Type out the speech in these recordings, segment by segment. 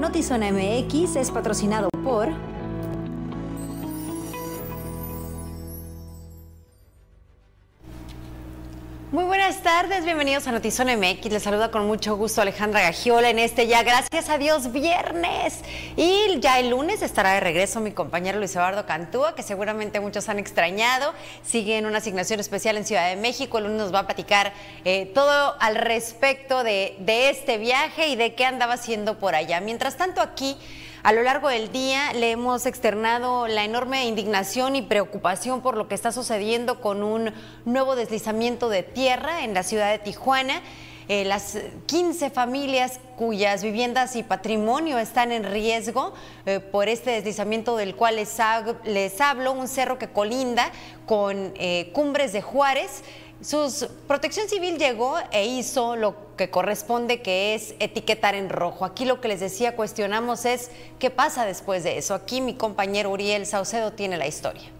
Notizona MX es patrocinado por... bienvenidos a Notizón MX. Les saluda con mucho gusto Alejandra Gagiola en este ya, gracias a Dios, viernes. Y ya el lunes estará de regreso mi compañero Luis Eduardo Cantúa, que seguramente muchos han extrañado. Sigue en una asignación especial en Ciudad de México. El lunes nos va a platicar eh, todo al respecto de este viaje y de qué andaba haciendo por allá. Mientras tanto, aquí a lo largo del día le hemos externado la enorme indignación y preocupación por lo que está sucediendo con un nuevo deslizamiento de tierra en la ciudad de Tijuana. Eh, las 15 familias cuyas viviendas y patrimonio están en riesgo eh, por este deslizamiento del cual les, hablo, un cerro que colinda con eh, Cumbres de Juárez. Su protección civil llegó e hizo lo que corresponde, que es etiquetar en rojo. Aquí lo que les decía, cuestionamos es qué pasa después de eso. Aquí mi compañero Uriel Saucedo tiene la historia.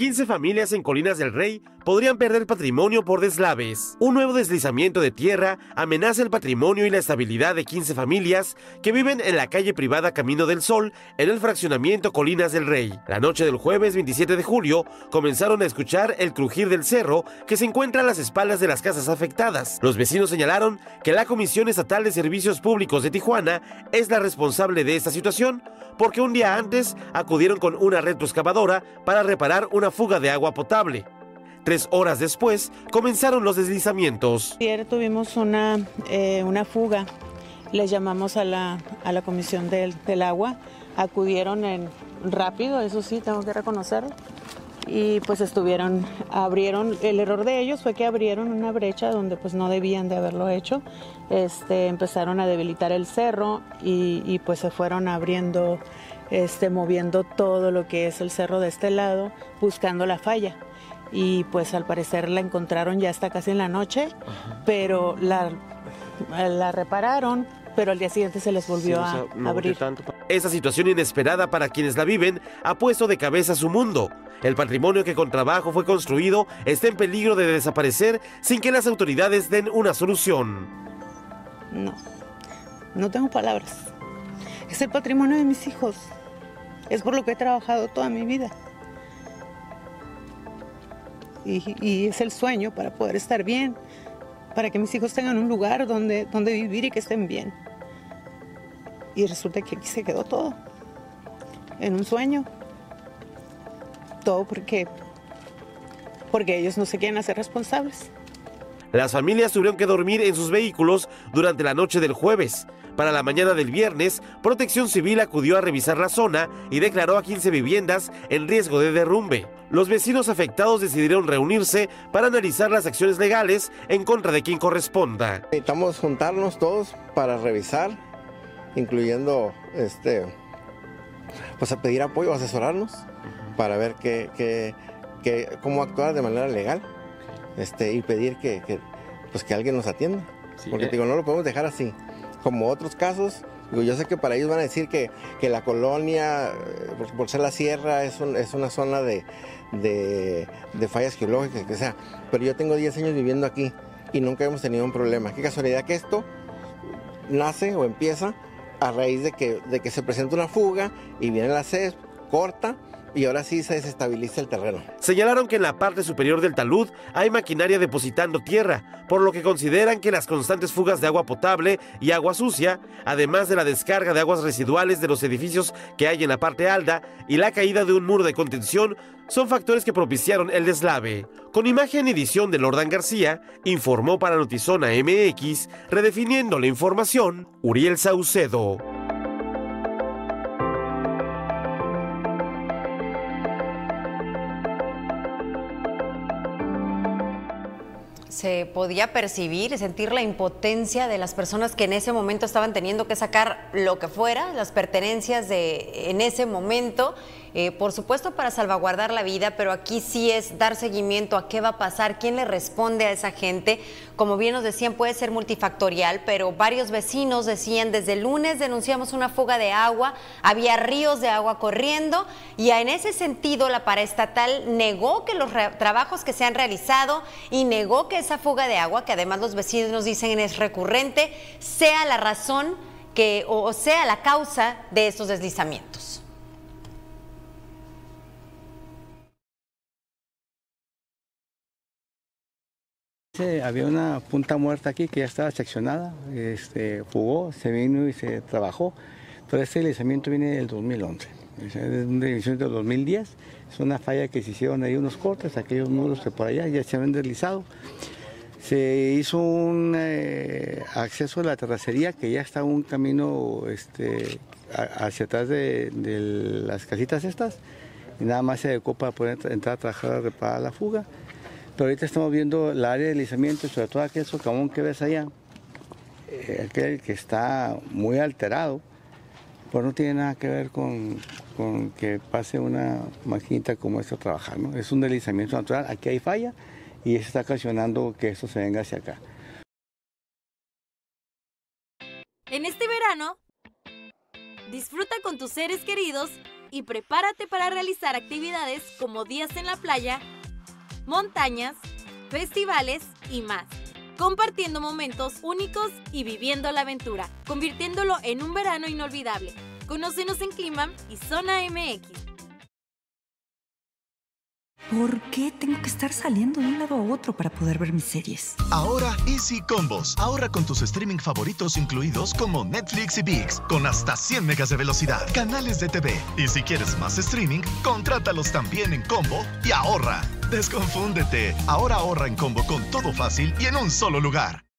15 familias en Colinas del Rey podrían perder patrimonio por deslaves. Un nuevo deslizamiento de tierra amenaza el patrimonio y la estabilidad de 15 familias que viven en la calle privada Camino del Sol en el fraccionamiento Colinas del Rey. La noche del jueves 27 de julio comenzaron a escuchar el crujir del cerro que se encuentra a las espaldas de las casas afectadas. Los vecinos señalaron que la Comisión Estatal de Servicios Públicos de Tijuana es la responsable de esta situación porque un día antes acudieron con una retroexcavadora para reparar una fuga de agua potable. Tres horas después comenzaron los deslizamientos. Ayer tuvimos una, eh, una fuga, les llamamos a la, a la Comisión del, del Agua, acudieron en rápido, eso sí, tengo que reconocerlo, y pues estuvieron, abrieron, el error de ellos fue que abrieron una brecha donde pues no debían de haberlo hecho, este, empezaron a debilitar el cerro y, y pues se fueron abriendo, este, moviendo todo lo que es el cerro de este lado, buscando la falla y pues al parecer la encontraron ya hasta casi en la noche, pero la, la repararon, pero al día siguiente se les volvió a abrir. Esa situación inesperada para quienes la viven ha puesto de cabeza su mundo. El patrimonio que con trabajo fue construido está en peligro de desaparecer sin que las autoridades den una solución. No, no tengo palabras. Es el patrimonio de mis hijos. Es por lo que he trabajado toda mi vida. Y, es el sueño para poder estar bien, para que mis hijos tengan un lugar donde, donde vivir y que estén bien. Y resulta que aquí se quedó todo, en un sueño. Todo porque, porque ellos no se quieren hacer responsables. Las familias tuvieron que dormir en sus vehículos durante la noche del jueves. Para la mañana del viernes, Protección Civil acudió a revisar la zona y declaró a 15 viviendas en riesgo de derrumbe. Los vecinos afectados decidieron reunirse para analizar las acciones legales en contra de quien corresponda. Necesitamos juntarnos todos para revisar, incluyendo este, pues a pedir apoyo, asesorarnos para ver qué, qué, qué, cómo actuar de manera legal este, y pedir que, que, pues que alguien nos atienda. Sí, Porque eh. digo, no lo podemos dejar así como otros casos. Digo, yo sé que para ellos van a decir que, que la colonia, por, por, ser la sierra, es, un, es una zona de, de, de, fallas geológicas, que sea. Pero yo tengo 10 años viviendo aquí y nunca hemos tenido un problema. Qué casualidad que esto nace o empieza a raíz de que, de que se presenta una fuga y viene la sed, corta y ahora sí se desestabiliza el terreno. Señalaron que en la parte superior del talud hay maquinaria depositando tierra, por lo que consideran que las constantes fugas de agua potable y agua sucia, además de la descarga de aguas residuales de los edificios que hay en la parte alta y la caída de un muro de contención, son factores que propiciaron el deslave. Con imagen y edición de Lordan García, informó para Notizona MX, redefiniendo la información, Uriel Saucedo. Se podía percibir sentir la impotencia de las personas que en ese momento estaban teniendo que sacar lo que fuera, las pertenencias de en ese momento eh, por supuesto para salvaguardar la vida, pero aquí sí es dar seguimiento a qué va a pasar, quién le responde a esa gente. Como bien nos decían, puede ser multifactorial, pero varios vecinos decían, desde el lunes denunciamos una fuga de agua, había ríos de agua corriendo y en ese sentido la paraestatal negó que los trabajos que se han realizado y negó que esa fuga de agua, que además los vecinos nos dicen es recurrente, sea la razón que, o sea la causa de estos deslizamientos. Había una punta muerta aquí que ya estaba seccionada, este, jugó, se vino y se trabajó, pero este deslizamiento viene del 2011, es un deslizamiento del 2010, es una falla que se hicieron ahí unos cortes, aquellos muros que por allá ya se habían deslizado. Se hizo un eh, acceso a la terracería que ya está un camino este, hacia atrás de, las casitas estas y nada más se adecuó para poder entrar a trabajar a la fuga. Pero ahorita estamos viendo la área de deslizamiento, sobre todo aquel socavón que ves allá, eh, aquel que está muy alterado, pues no tiene nada que ver con, que pase una maquinita como esta a trabajar. ¿no? Es un deslizamiento natural, aquí hay falla y eso está ocasionando que esto se venga hacia acá. En este verano, disfruta con tus seres queridos y prepárate para realizar actividades como días en la playa, montañas, festivales y más, compartiendo momentos únicos y viviendo la aventura, convirtiéndolo en un verano inolvidable. Conócenos en Clima y Zona MX. ¿Por qué tengo que estar saliendo de un lado a otro para poder ver mis series? Ahora Easy Combos. Ahorra con tus streaming favoritos incluidos como Netflix y VIX, con hasta 100 megas de velocidad, canales de TV. Y si quieres más streaming, contrátalos también en combo y ahorra. Desconfúndete. Ahora ahorra en combo con todo fácil y en un solo lugar.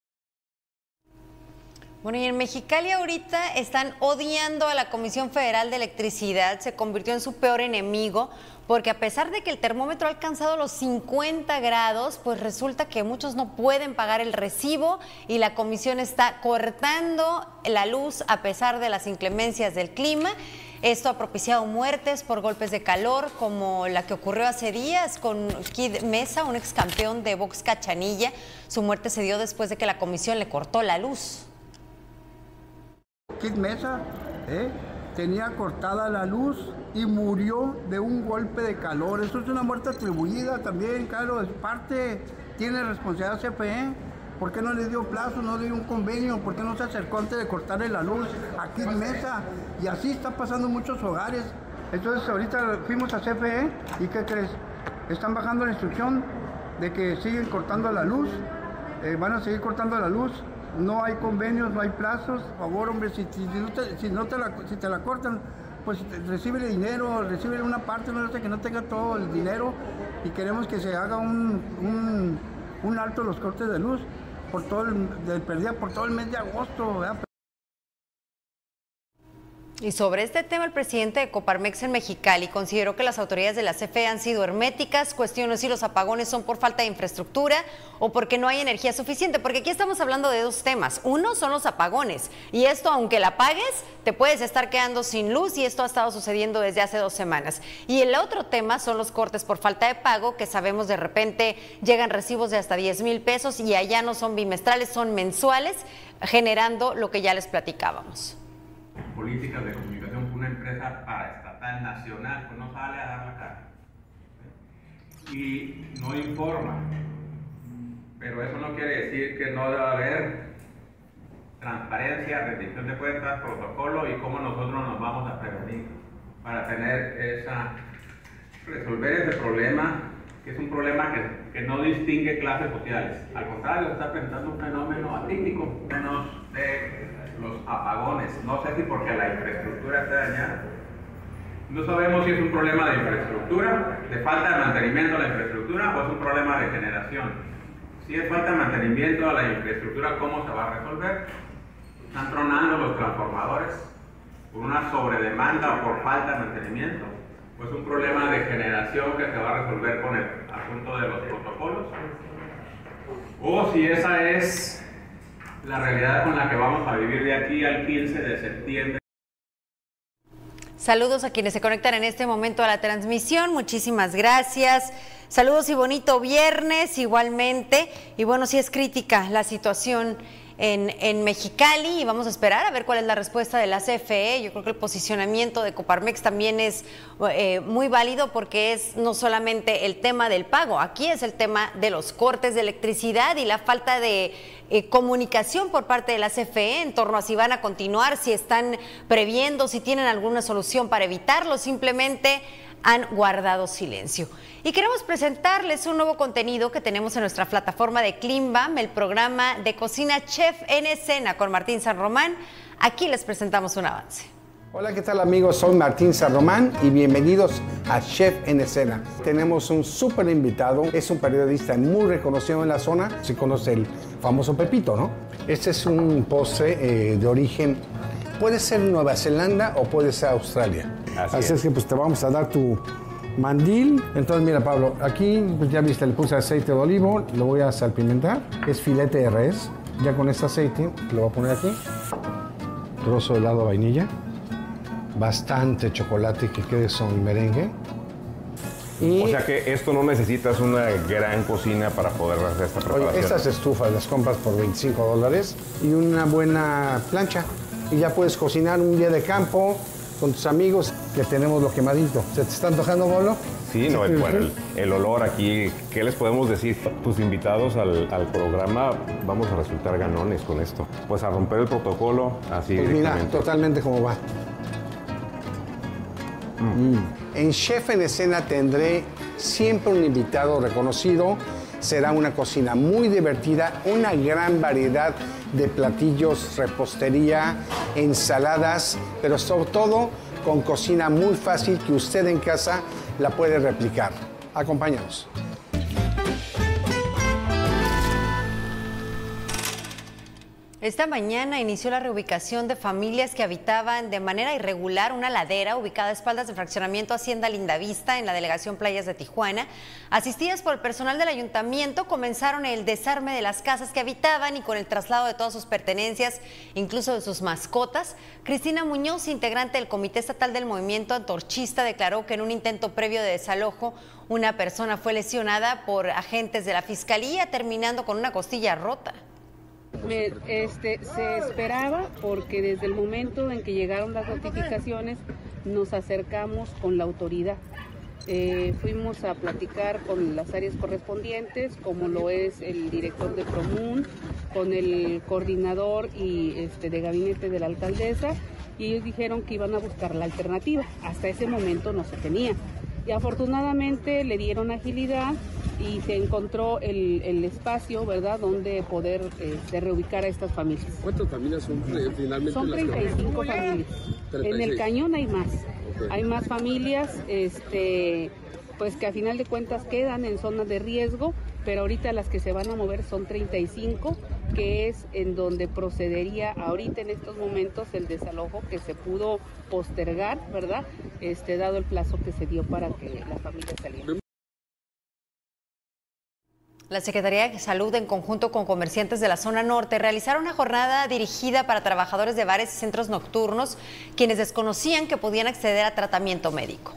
Bueno, y en Mexicali ahorita están odiando a la Comisión Federal de Electricidad, se convirtió en su peor enemigo, porque a pesar de que el termómetro ha alcanzado los 50 grados, pues resulta que muchos no pueden pagar el recibo y la comisión está cortando la luz a pesar de las inclemencias del clima. Esto ha propiciado muertes por golpes de calor, como la que ocurrió hace días con Kid Mesa, un ex campeón de box cachanilla. Su muerte se dio después de que la comisión le cortó la luz. Kid Mesa ¿eh? tenía cortada la luz y murió de un golpe de calor. Eso es una muerte atribuida también, claro, es parte, tiene responsabilidad CFE. ¿Por qué no le dio plazo, no dio un convenio? ¿Por qué no se acercó antes de cortarle la luz a Kid Mesa? Y así está pasando en muchos hogares. Entonces ahorita fuimos a CFE y ¿qué crees? Están bajando la instrucción de que siguen cortando la luz, eh, van a seguir cortando la luz no hay convenios, no hay plazos. Por favor, hombre, si, no, te, la, si te la cortan, pues recibe dinero, recibe una parte, no que no tenga todo el dinero y queremos que se haga un, un, alto los cortes de luz por todo el, de por todo el mes de agosto. Y sobre este tema, el presidente de Coparmex en Mexicali consideró que las autoridades de la CFE han sido herméticas, cuestionó si los apagones son por falta de infraestructura o porque no hay energía suficiente, porque aquí estamos hablando de dos temas. Uno son los apagones, y esto, aunque la pagues, te puedes estar quedando sin luz, y esto ha estado sucediendo desde hace dos semanas. Y el otro tema son los cortes por falta de pago, que sabemos de repente llegan recibos de hasta 10 mil pesos y allá no son bimestrales, son mensuales, generando lo que ya les platicábamos políticas de comunicación que una empresa paraestatal nacional pues no sale a dar la cara y no informa. Pero eso no quiere decir que no deba haber transparencia, rendición de cuentas, protocolo y cómo nosotros nos vamos a prevenir para tener esa, resolver ese problema, que es un problema que, que no distingue clases sociales. Al contrario, está presentando un fenómeno atípico, menos de los apagones. No sé si porque la infraestructura está dañada. No sabemos si es un problema de infraestructura, de falta de mantenimiento de la infraestructura o es un problema de generación. Si es falta de mantenimiento de la infraestructura, ¿cómo se va a resolver? Están tronando los transformadores por una sobredemanda o por falta de mantenimiento. Pues un problema de generación que se va a resolver con el asunto de los protocolos. O si esa es la realidad con la que vamos a vivir de aquí al 15 de septiembre. Saludos a quienes se conectan en este momento a la transmisión. Muchísimas gracias. Saludos y bonito viernes igualmente. Y bueno, si es crítica la situación en, Mexicali y vamos a esperar a ver cuál es la respuesta de la CFE. Yo creo que el posicionamiento de Coparmex también es eh, muy válido porque es no solamente el tema del pago, aquí es el tema de los cortes de electricidad y la falta de eh, comunicación por parte de la CFE en torno a si van a continuar, si están previendo, si tienen alguna solución para evitarlo, simplemente han guardado silencio. Y queremos presentarles un nuevo contenido que tenemos en nuestra plataforma de Climbam, el programa de cocina Chef en Escena con Martín San Román. Aquí les presentamos un avance. Hola, ¿qué tal amigos? Soy Martín San Román y bienvenidos a Chef en Escena. Tenemos un súper invitado, es un periodista muy reconocido en la zona, se conoce el famoso Pepito, ¿no? Este es un postre eh, de origen, puede ser Nueva Zelanda o puede ser Australia. Así, es. que pues te vamos a dar tu mandil. Entonces mira Pablo, aquí pues ya viste, le puse aceite de olivo, lo voy a salpimentar. Es filete de res. Ya con este aceite lo voy a poner aquí. Trozo de helado de vainilla. Bastante chocolate que quede son merengue. O sea que esto no necesitas una gran cocina para poder hacer esta preparación. Oye, estas estufas las compras por 25 dólares y una buena plancha. Y ya puedes cocinar un día de campo, con tus amigos que tenemos lo quemadito. ¿Se te está antojando, Pablo? Sí, no, el, olor aquí, ¿qué les podemos decir? Tus invitados al, programa vamos a resultar ganones con esto. Pues a romper el protocolo, así pues mira, totalmente como va. Mm. En Chef en Escena tendré siempre un invitado reconocido. Será una cocina muy divertida, una gran variedad de platillos, repostería, ensaladas, pero sobre todo con cocina muy fácil que usted en casa la puede replicar. Acompáñanos. Esta mañana inició la reubicación de familias que habitaban de manera irregular una ladera ubicada a espaldas del fraccionamiento Hacienda Lindavista en la delegación Playas de Tijuana. Asistidas por el personal del ayuntamiento, comenzaron el desarme de las casas que habitaban y con el traslado de todas sus pertenencias, incluso de sus mascotas. Cristina Muñoz, integrante del Comité Estatal del Movimiento Antorchista, declaró que en un intento previo de desalojo, una persona fue lesionada por agentes de la Fiscalía, terminando con una costilla rota este, se esperaba porque desde el momento en que llegaron las notificaciones nos acercamos con la autoridad. Eh, fuimos a platicar con las áreas correspondientes, como lo es el director de Promun, con el coordinador y este, de gabinete de la alcaldesa, y ellos dijeron que iban a buscar la alternativa. Hasta ese momento no se tenía. Y afortunadamente le dieron agilidad y se encontró el, el espacio, ¿verdad?, donde poder este, reubicar a estas familias. ¿Cuántas familias son eh, finalmente? Son 35 familias. En el cañón hay más. Hay más familias, este, pues que a final de cuentas quedan en zonas de riesgo, pero ahorita las que se van a mover son 35, que es en donde procedería ahorita en estos momentos el desalojo que se pudo postergar, ¿verdad? Este, dado el plazo que se dio para que la familia saliera. La Secretaría de Salud, en conjunto con comerciantes de la zona norte, realizaron una jornada dirigida para trabajadores de bares y centros nocturnos, quienes desconocían que podían acceder a tratamiento médico.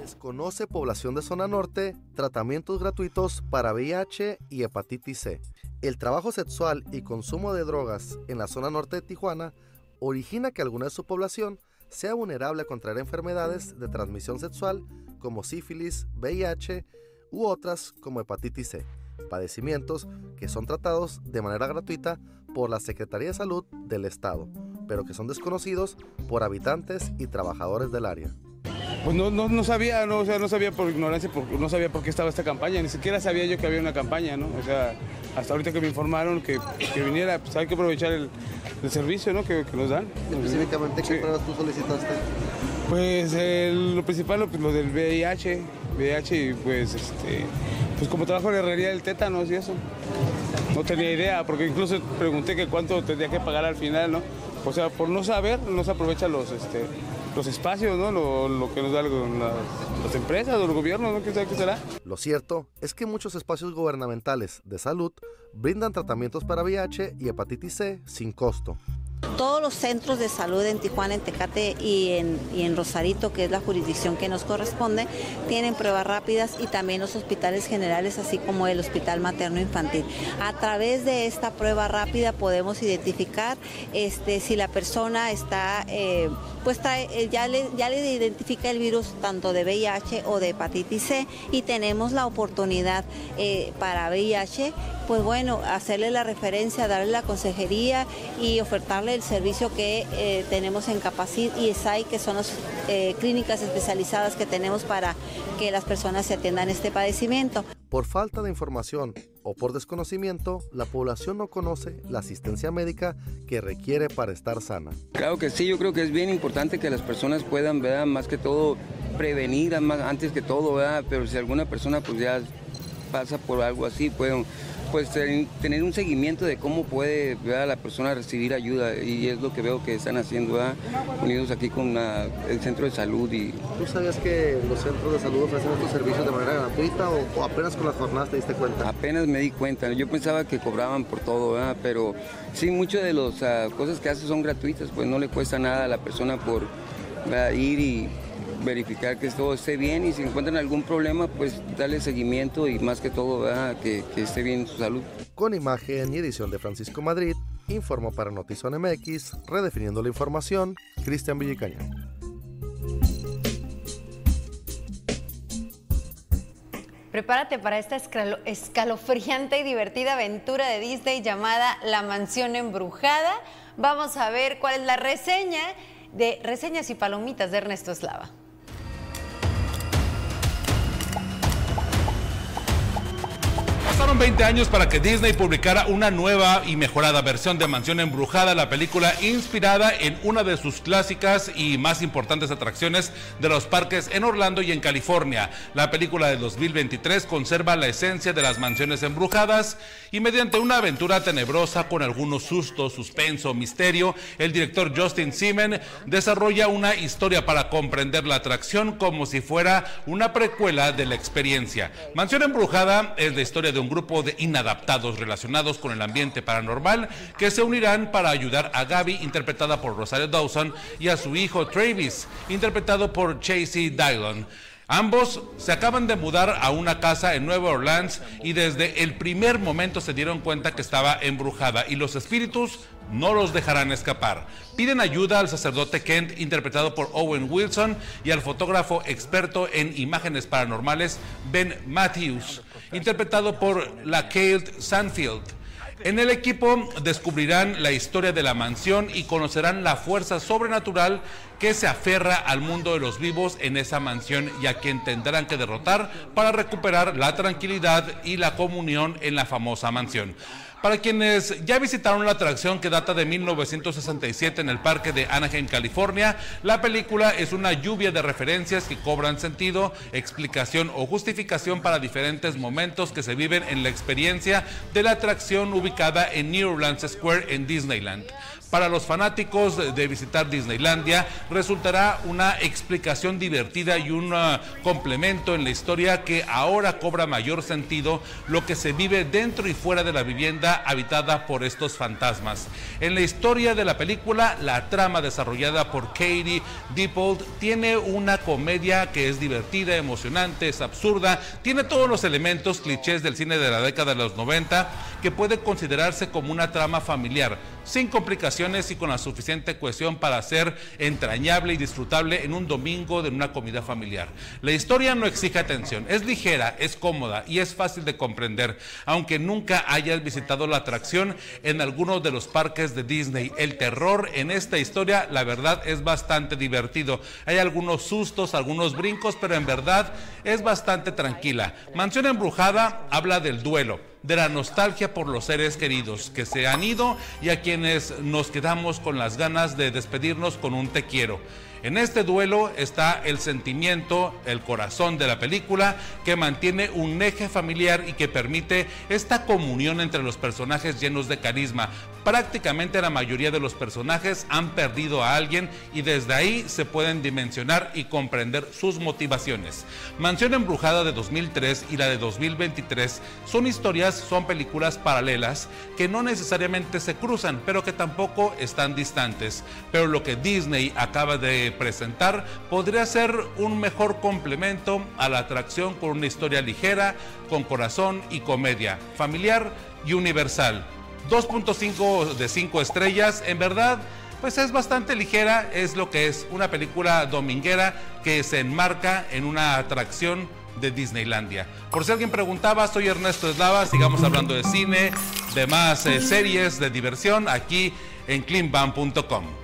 Desconoce población de zona norte tratamientos gratuitos para VIH y hepatitis C. El trabajo sexual y consumo de drogas en la zona norte de Tijuana origina que alguna de su población sea vulnerable a contraer enfermedades de transmisión sexual como sífilis, VIH u otras como hepatitis C padecimientos que son tratados de manera gratuita por la Secretaría de Salud del Estado, pero que son desconocidos por habitantes y trabajadores del área. Pues no, no, no sabía, no, o sea, no sabía por ignorancia, no sabía por qué estaba esta campaña, ni siquiera sabía yo que había una campaña, ¿no? O sea, hasta ahorita que me informaron que, que viniera, pues hay que aprovechar el, el servicio, ¿no? Que, que, nos dan. específicamente qué pruebas tú solicitaste? Pues lo principal, pues, lo del VIH, VIH y pues este, pues como trabajo en la herrería del tétanos y eso. No tenía idea, porque incluso pregunté que cuánto tendría que pagar al final, ¿no? O sea, por no saber, no se aprovechan los, este, los espacios, ¿no? Lo, que nos dan las, empresas o los gobiernos, ¿no? ¿Qué, ¿Qué será? Lo cierto es que muchos espacios gubernamentales de salud brindan tratamientos para VIH y hepatitis C sin costo. Todos los centros de salud en Tijuana, en Tecate y en, Rosarito, que es la jurisdicción que nos corresponde, tienen pruebas rápidas y también los hospitales generales, así como el Hospital Materno Infantil. A través de esta prueba rápida podemos identificar este, si la persona está, eh, pues eh, ya, le, ya le identifica el virus tanto de VIH o de hepatitis C y tenemos la oportunidad eh, para VIH, pues bueno, hacerle la referencia, darle la consejería y ofertarle el servicio que eh, tenemos en Capacit y ESAI, que son las eh, clínicas especializadas que tenemos para que las personas se atiendan este padecimiento. Por falta de información o por desconocimiento, la población no conoce la asistencia médica que requiere para estar sana. Claro que sí, yo creo que es bien importante que las personas puedan, ¿verdad? más que todo, prevenir más, antes que todo, ¿verdad? pero si alguna persona pues ya pasa por algo así, pueden pues tener un seguimiento de cómo puede ¿verdad? la persona recibir ayuda y es lo que veo que están haciendo ¿verdad? unidos aquí con la- el centro de salud y ¿Tú sabías que los centros de salud ofrecen estos servicios de manera gratuita o, o apenas con las jornadas te diste cuenta? apenas me di cuenta. Yo pensaba que cobraban por todo, ¿verdad? pero sí, muchas de las ah, cosas que hace son gratuitas, pues no le cuesta nada a la persona por ir y verificar que todo esté bien y si encuentran algún problema, pues darle seguimiento y más que todo, ¿verdad? Que, que esté bien su salud. Con imagen y edición de Francisco Madrid, informó para Notizón MX, redefiniendo la información, Cristian Villicaña. Prepárate para esta escalo- escalofriante y divertida aventura de Disney llamada La Mansión Embrujada. Vamos a ver cuál es la reseña de Reseñas y Palomitas de Ernesto Eslava. Pasaron 20 años para que Disney publicara una nueva y mejorada versión de Mansión Embrujada, la película inspirada en una de sus clásicas y más importantes atracciones de los parques en Orlando y en California. La película de 2023 conserva la esencia de las mansiones embrujadas y mediante una aventura tenebrosa con algunos sustos, suspenso, misterio, el director Justin Simen desarrolla una historia para comprender la atracción como si fuera una precuela de la experiencia. Mansión Embrujada es la historia de un grupo de inadaptados relacionados con el ambiente paranormal que se unirán para ayudar a Gaby, interpretada por Rosario Dawson, y a su hijo Travis, interpretado por Chasey Dylon. Ambos se acaban de mudar a una casa en Nueva Orleans y desde el primer momento se dieron cuenta que estaba embrujada y los espíritus no los dejarán escapar. Piden ayuda al sacerdote Kent, interpretado por Owen Wilson, y al fotógrafo experto en imágenes paranormales Ben Matthews, interpretado por la Kate Sanfield. En el equipo descubrirán la historia de la mansión y conocerán la fuerza sobrenatural que se aferra al mundo de los vivos en esa mansión y a quien tendrán que derrotar para recuperar la tranquilidad y la comunión en la famosa mansión. Para quienes ya visitaron la atracción que data de 1967 en el parque de Anaheim, California, la película es una lluvia de referencias que cobran sentido, explicación o justificación para diferentes momentos que se viven en la experiencia de la atracción ubicada en New Orleans Square en Disneyland. Para los fanáticos de visitar Disneylandia, resultará una explicación divertida y un ah, complemento en la historia que ahora cobra mayor sentido lo que se vive dentro y fuera de la vivienda habitada por estos fantasmas. En la historia de la película, la trama desarrollada por Katie Dippold tiene una comedia que es divertida, emocionante, es absurda, tiene todos los elementos clichés del cine de la década de los 90 que puede considerarse como una trama familiar, sin complicaciones y con la suficiente cohesión para ser entrañable y disfrutable en un domingo de una comida familiar. La historia no exige atención, es ligera, es cómoda y es fácil de comprender, aunque nunca hayas visitado la atracción en alguno de los parques de Disney. El terror en esta historia, la verdad, es bastante divertido. Hay algunos sustos, algunos brincos, pero en verdad es bastante tranquila. Mansión Embrujada habla del duelo de la nostalgia por los seres queridos que se han ido y a quienes nos quedamos con las ganas de despedirnos con un te quiero. En este duelo está el sentimiento, el corazón de la película, que mantiene un eje familiar y que permite esta comunión entre los personajes llenos de carisma. Prácticamente la mayoría de los personajes han perdido a alguien y desde ahí se pueden dimensionar y comprender sus motivaciones. Mansión Embrujada de 2003 y la de 2023 son historias, son películas paralelas que no necesariamente se cruzan, pero que tampoco están distantes. Pero lo que Disney acaba de presentar podría ser un mejor complemento a la atracción con una historia ligera, con corazón y comedia, familiar y universal. 2.5 de 5 estrellas, en verdad, pues es bastante ligera, es lo que es una película dominguera que se enmarca en una atracción de Disneylandia. Por si alguien preguntaba, soy Ernesto Eslava, sigamos hablando de cine, de más eh, series, de diversión, aquí en cleanbam.com.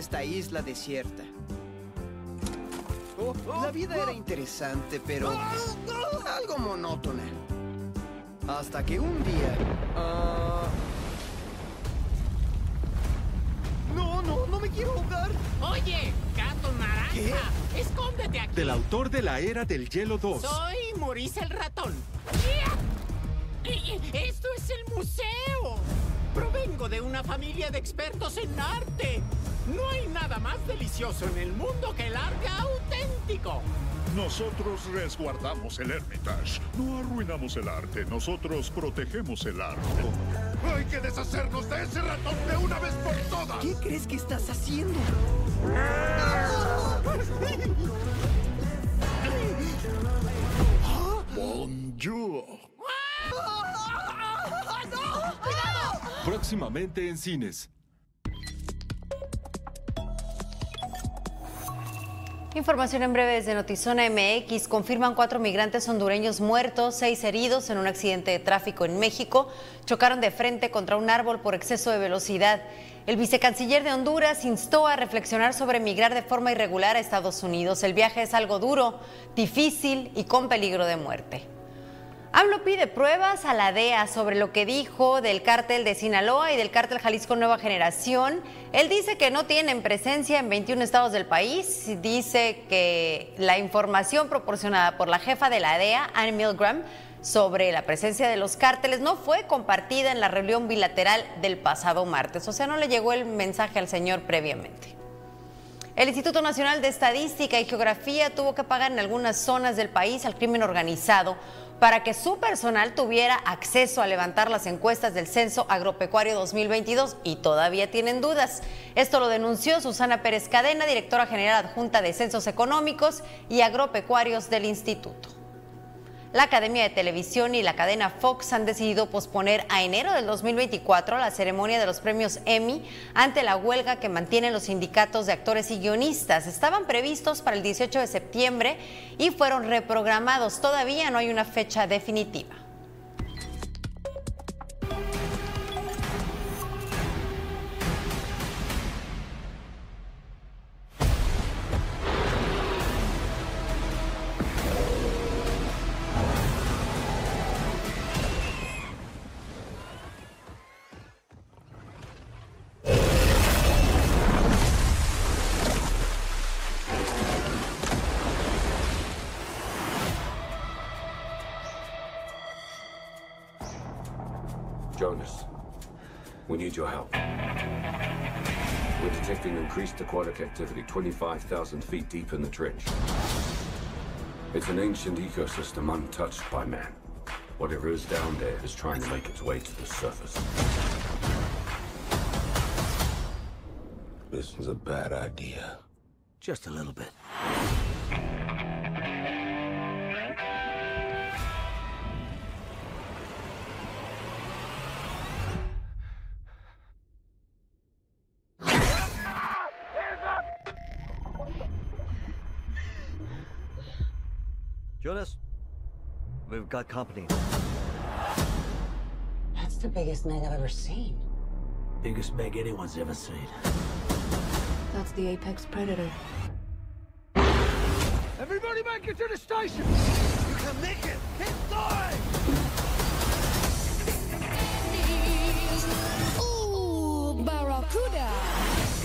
esta isla desierta. La vida era interesante, pero algo monótona. Hasta que un día... ah, No, no, no me quiero ahogar. Oye, gato naranja, escóndete aquí. Del autor de la Era del Hielo 2. Soy Maurice el ratón. Y- Esto es el museo. Provengo de una familia de expertos en arte. No hay nada más delicioso en el mundo que el arte auténtico. Nosotros resguardamos el Hermitage. No arruinamos el arte, nosotros protegemos el arte. ¡Hay que deshacernos de ese ratón de una vez por todas! ¿Qué crees que estás haciendo? Bonjour. Próximamente en cines. Información en breve desde Notizona MX. Confirman cuatro migrantes hondureños muertos, seis heridos en un accidente de tráfico en México. Chocaron de frente contra un árbol por exceso de velocidad. El vicecanciller de Honduras instó a reflexionar sobre migrar de forma irregular a Estados Unidos. El viaje es algo duro, difícil y con peligro de muerte. AMLO pide pruebas a la DEA sobre lo que dijo del cártel de Sinaloa y del cártel Jalisco Nueva Generación. Él dice que no tienen presencia en 21 estados del país. Dice que la información proporcionada por la jefa de la DEA, Anne Milgram, sobre la presencia de los cárteles no fue compartida en la reunión bilateral del pasado martes. O sea, no le llegó el mensaje al señor previamente. El Instituto Nacional de Estadística y Geografía tuvo que pagar en algunas zonas del país al crimen organizado para que su personal tuviera acceso a levantar las encuestas del Censo Agropecuario 2022 y todavía tienen dudas. Esto lo denunció Susana Pérez Cadena, directora general adjunta de Censos Económicos y Agropecuarios del Instituto. La Academia de Televisión y la cadena Fox han decidido posponer a enero del 2024 la ceremonia de los premios Emmy ante la huelga que mantienen los sindicatos de actores y guionistas. Estaban previstos para el 18 de septiembre y fueron reprogramados. Todavía no hay una fecha definitiva. Need your help. We're detecting increased aquatic activity 25,000 feet deep in the trench. It's an ancient ecosystem untouched by man. Whatever is down there is trying to make its way to the surface. This is a bad idea. Just a little bit. Jonas, We've got company. That's the biggest Meg I've ever seen. Biggest Meg anyone's ever seen. That's the apex predator. Everybody make it to the station! You can make it! Inside! Ooh, Barracuda!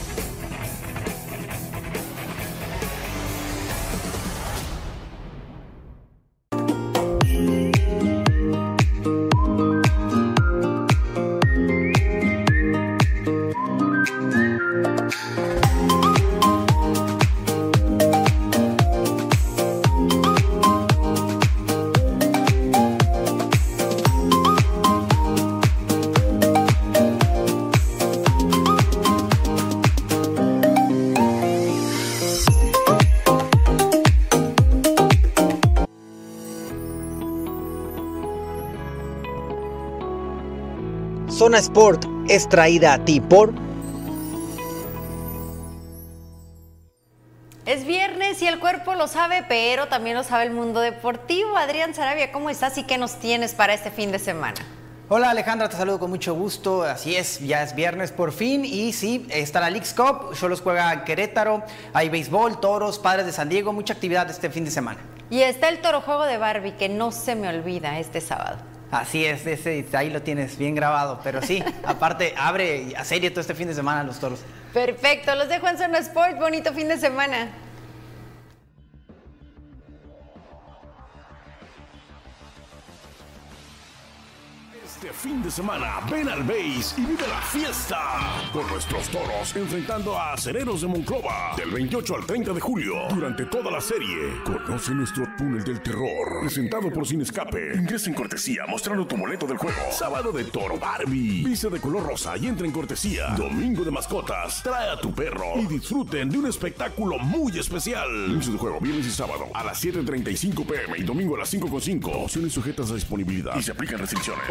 Zona Sport es traída a ti por Es viernes y el cuerpo lo sabe, pero también lo sabe el mundo deportivo. Adrián Sarabia, ¿cómo estás y qué nos tienes para este fin de semana? Hola Alejandra, te saludo con mucho gusto. Así es, ya es viernes por fin y sí, está la Leagues Cup, Cholos juega en Querétaro, hay béisbol, toros, padres de San Diego, mucha actividad este fin de semana. Y está el toro juego de Barbie, que no se me olvida este sábado. Así es, ese, ahí lo tienes bien grabado, pero sí, aparte abre a serie todo este fin de semana los toros. Perfecto, los dejo en Zona Sport, bonito fin de semana. Este fin de semana, ven al Base y vive la fiesta con nuestros toros enfrentando a acereros de Monclova del 28 al 30 de julio. Durante toda la serie, conoce nuestro túnel del terror presentado por Sin Escape. Ingresa en cortesía mostrando tu boleto del juego. Sábado de Toro Barbie, visa de color rosa y entra en cortesía. Domingo de mascotas, trae a tu perro y disfruten de un espectáculo muy especial. Inicio de juego viernes y sábado a las 7:35 pm y domingo a las 5:5. Opciones sujetas a disponibilidad y se aplican restricciones.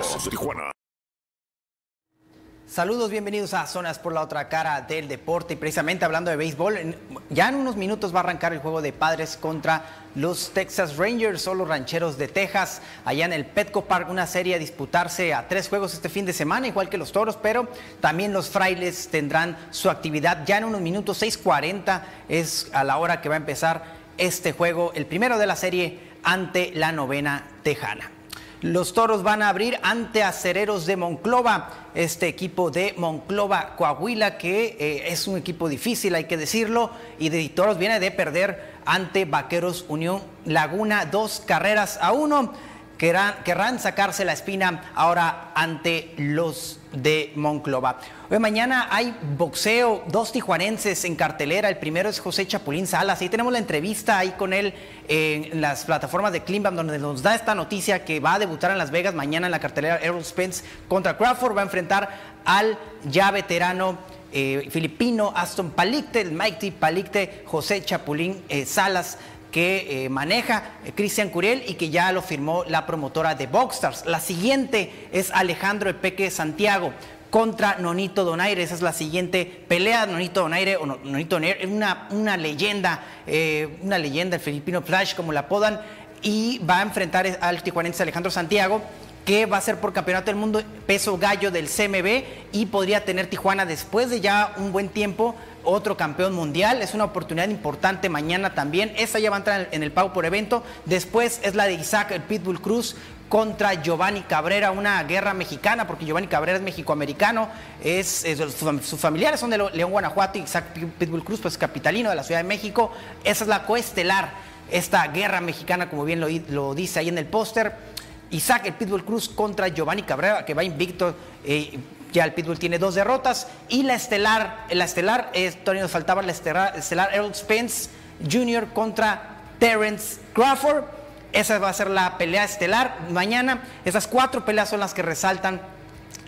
Saludos, bienvenidos a Zonas por la otra cara del deporte y precisamente hablando de béisbol, ya en unos minutos va a arrancar el juego de padres contra los Texas Rangers o los Rancheros de Texas, allá en el Petco Park, una serie a disputarse a tres juegos este fin de semana, igual que los Toros, pero también los Frailes tendrán su actividad ya en unos minutos, 6.40 es a la hora que va a empezar este juego, el primero de la serie ante la novena Tejana. Los toros van a abrir ante Acereros de Monclova, este equipo de Monclova, Coahuila, que eh, es un equipo difícil, hay que decirlo, y de toros viene de perder ante Vaqueros Unión Laguna, dos carreras a uno. Querrán, sacarse la espina ahora ante los de Monclova. Hoy mañana hay boxeo, dos tijuanenses en cartelera. El primero es José Chapulín Salas. Ahí tenemos la entrevista ahí con él en las plataformas de Climbam, donde nos da esta noticia que va a debutar en Las Vegas mañana en la cartelera Errol Spence contra Crawford. Va a enfrentar al ya veterano eh, filipino Aston Palicte, el Mighty Palicte, José Chapulín eh, Salas que eh, maneja eh, Cristian Curiel y que ya lo firmó la promotora de Boxstars. La siguiente es Alejandro El Peque Santiago contra Nonito Donaire. Esa es la siguiente pelea. Nonito Donaire o No- Nonito Donaire es una, una leyenda, eh, una leyenda, el filipino Flash, como la apodan, y va a enfrentar al tijuanense Alejandro Santiago que va a ser por campeonato del mundo peso gallo del CMB y podría tener Tijuana después de ya un buen tiempo otro campeón mundial. Es una oportunidad importante mañana también. Esa ya va a entrar en el pago por evento. Después es la de Isaac el Pitbull Cruz contra Giovanni Cabrera, una guerra mexicana, porque Giovanni Cabrera es mexicoamericano, es, sus, familiares son de León, Guanajuato, Isaac Pitbull Cruz, pues capitalino de la Ciudad de México. Esa es la coestelar, esta guerra mexicana, como bien lo, lo dice ahí en el póster. Isaac el Pitbull Cruz contra Giovanni Cabrera, que va invicto. eh, ya el Pitbull tiene dos derrotas. Y la estelar, la estelar, es, todavía nos faltaba la estelar, estelar Errol Spence Jr. contra Terence Crawford. Esa va a ser la pelea estelar mañana. Esas cuatro peleas son las que resaltan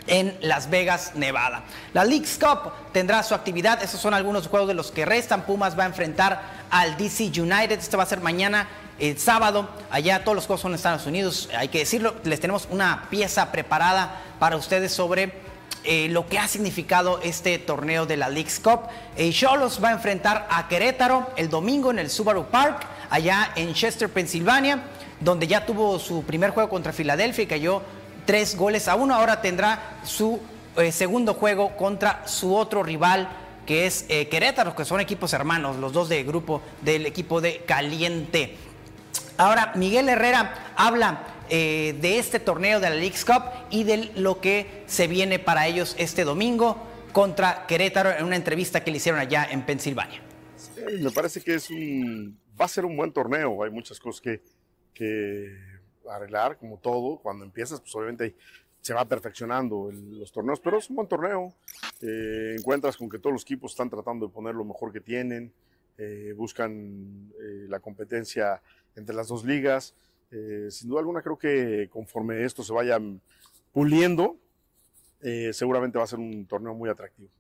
en Las Vegas, Nevada. La Leagues Cup tendrá su actividad. Esos son algunos juegos de los que restan. Pumas va a enfrentar al DC United. Este va a ser mañana, el sábado. Allá todos los juegos son en Estados Unidos. Hay que decirlo. Les tenemos una pieza preparada para ustedes sobre eh, lo que ha significado este torneo de la Leagues Cup. Eh, Cholos va a enfrentar a Querétaro el domingo en el Subaru Park, allá en Chester, Pensilvania. donde ya tuvo su primer juego contra Filadelfia y cayó tres goles a uno. Ahora tendrá su eh, segundo juego contra su otro rival que es eh, Querétaro, que son equipos hermanos, los dos de grupo del equipo de Caliente. Ahora, Miguel Herrera habla eh, de este torneo de la League's Cup y de lo que se viene para ellos este domingo contra Querétaro en una entrevista que le hicieron allá en Pensilvania. me parece que es va a ser un buen torneo. Hay muchas cosas que, arreglar, como todo. Cuando empiezas, pues obviamente se va perfeccionando los torneos, pero es un buen torneo. Eh, encuentras con que todos los equipos están tratando de poner lo mejor que tienen, eh, buscan la competencia entre las dos ligas. Eh, sin duda alguna creo que conforme esto se vaya puliendo, eh, seguramente va a ser un torneo muy atractivo.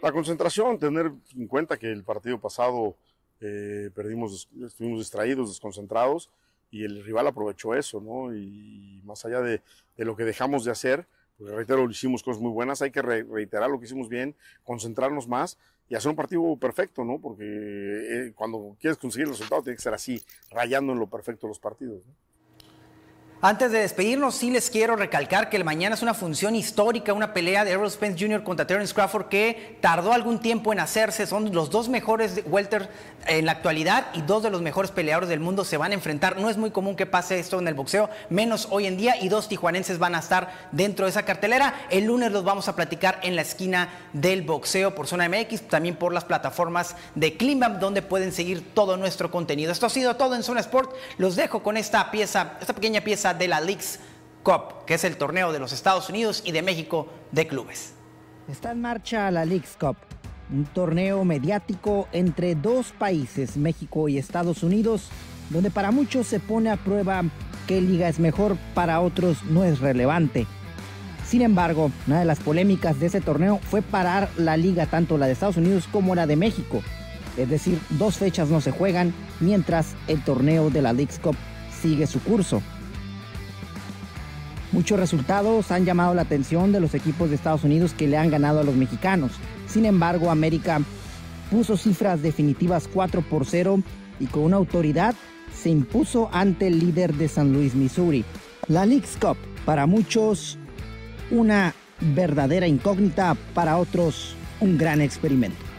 La concentración, tener en cuenta que el partido pasado eh, perdimos, estuvimos distraídos, desconcentrados, y el rival aprovechó eso, ¿no? Y, más allá de, de, lo que dejamos de hacer, porque reitero, hicimos cosas muy buenas, hay que reiterar lo que hicimos bien, concentrarnos más y hacer un partido perfecto, ¿no? Porque eh, cuando quieres conseguir el resultado tiene que ser así, rayando en lo perfecto los partidos. ¿no? Antes de despedirnos, sí les quiero recalcar que el mañana es una función histórica, una pelea de Errol Spence Jr. contra Terence Crawford que tardó algún tiempo en hacerse. Son los dos mejores welter en la actualidad y dos de los mejores peleadores del mundo se van a enfrentar. No es muy común que pase esto en el boxeo, menos hoy en día, y dos tijuanenses van a estar dentro de esa cartelera. El lunes los vamos a platicar en la esquina del boxeo por Zona MX, también por las plataformas de Climbam, donde pueden seguir todo nuestro contenido. Esto ha sido todo en Zona Sport. Los dejo con esta pieza, esta pequeña pieza de la Leagues Cup, que es el torneo de los Estados Unidos y de México de clubes. Está en marcha la Leagues Cup, un torneo mediático entre dos países, México y Estados Unidos, donde para muchos se pone a prueba qué liga es mejor, para otros no es relevante. Sin embargo, una de las polémicas de ese torneo fue parar la liga, tanto la de Estados Unidos como la de México. Es decir, dos fechas no se juegan, mientras el torneo de la Leagues Cup sigue su curso. Muchos resultados han llamado la atención de los equipos de Estados Unidos que le han ganado a los mexicanos. Sin embargo, América puso cifras definitivas 4 por 0 y con una autoridad se impuso ante el líder de San Luis, Missouri. La League's Cup, para muchos, una verdadera incógnita, para otros, un gran experimento.